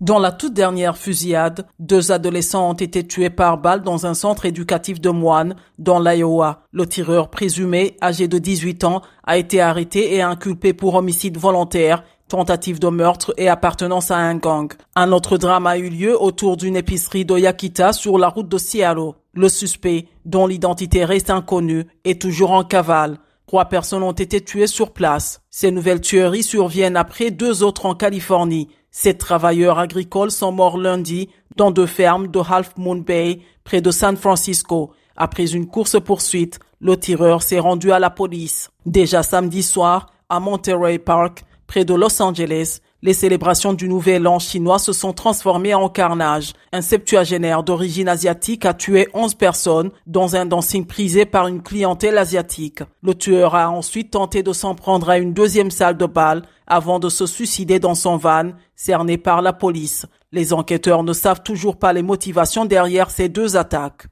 Dans la toute dernière fusillade, deux adolescents ont été tués par balle dans un centre éducatif de moines dans l'Iowa. Le tireur présumé, âgé de 18 ans, a été arrêté et inculpé pour homicide volontaire, tentative de meurtre et appartenance à un gang. Un autre drame a eu lieu autour d'une épicerie de Yakita sur la route de Seattle. Le suspect, dont l'identité reste inconnue, est toujours en cavale. Trois personnes ont été tuées sur place. Ces nouvelles tueries surviennent après deux autres en Californie. Ces travailleurs agricoles sont morts lundi dans deux fermes de Half Moon Bay, près de San Francisco. Après une course-poursuite, le tireur s'est rendu à la police. Déjà samedi soir, à Monterey Park, près de Los Angeles, les célébrations du Nouvel An chinois se sont transformées en carnage. Un septuagénaire d'origine asiatique a tué 11 personnes dans un dancing prisé par une clientèle asiatique. Le tueur a ensuite tenté de s'en prendre à une deuxième salle de bal avant de se suicider dans son van, cerné par la police. Les enquêteurs ne savent toujours pas les motivations derrière ces deux attaques.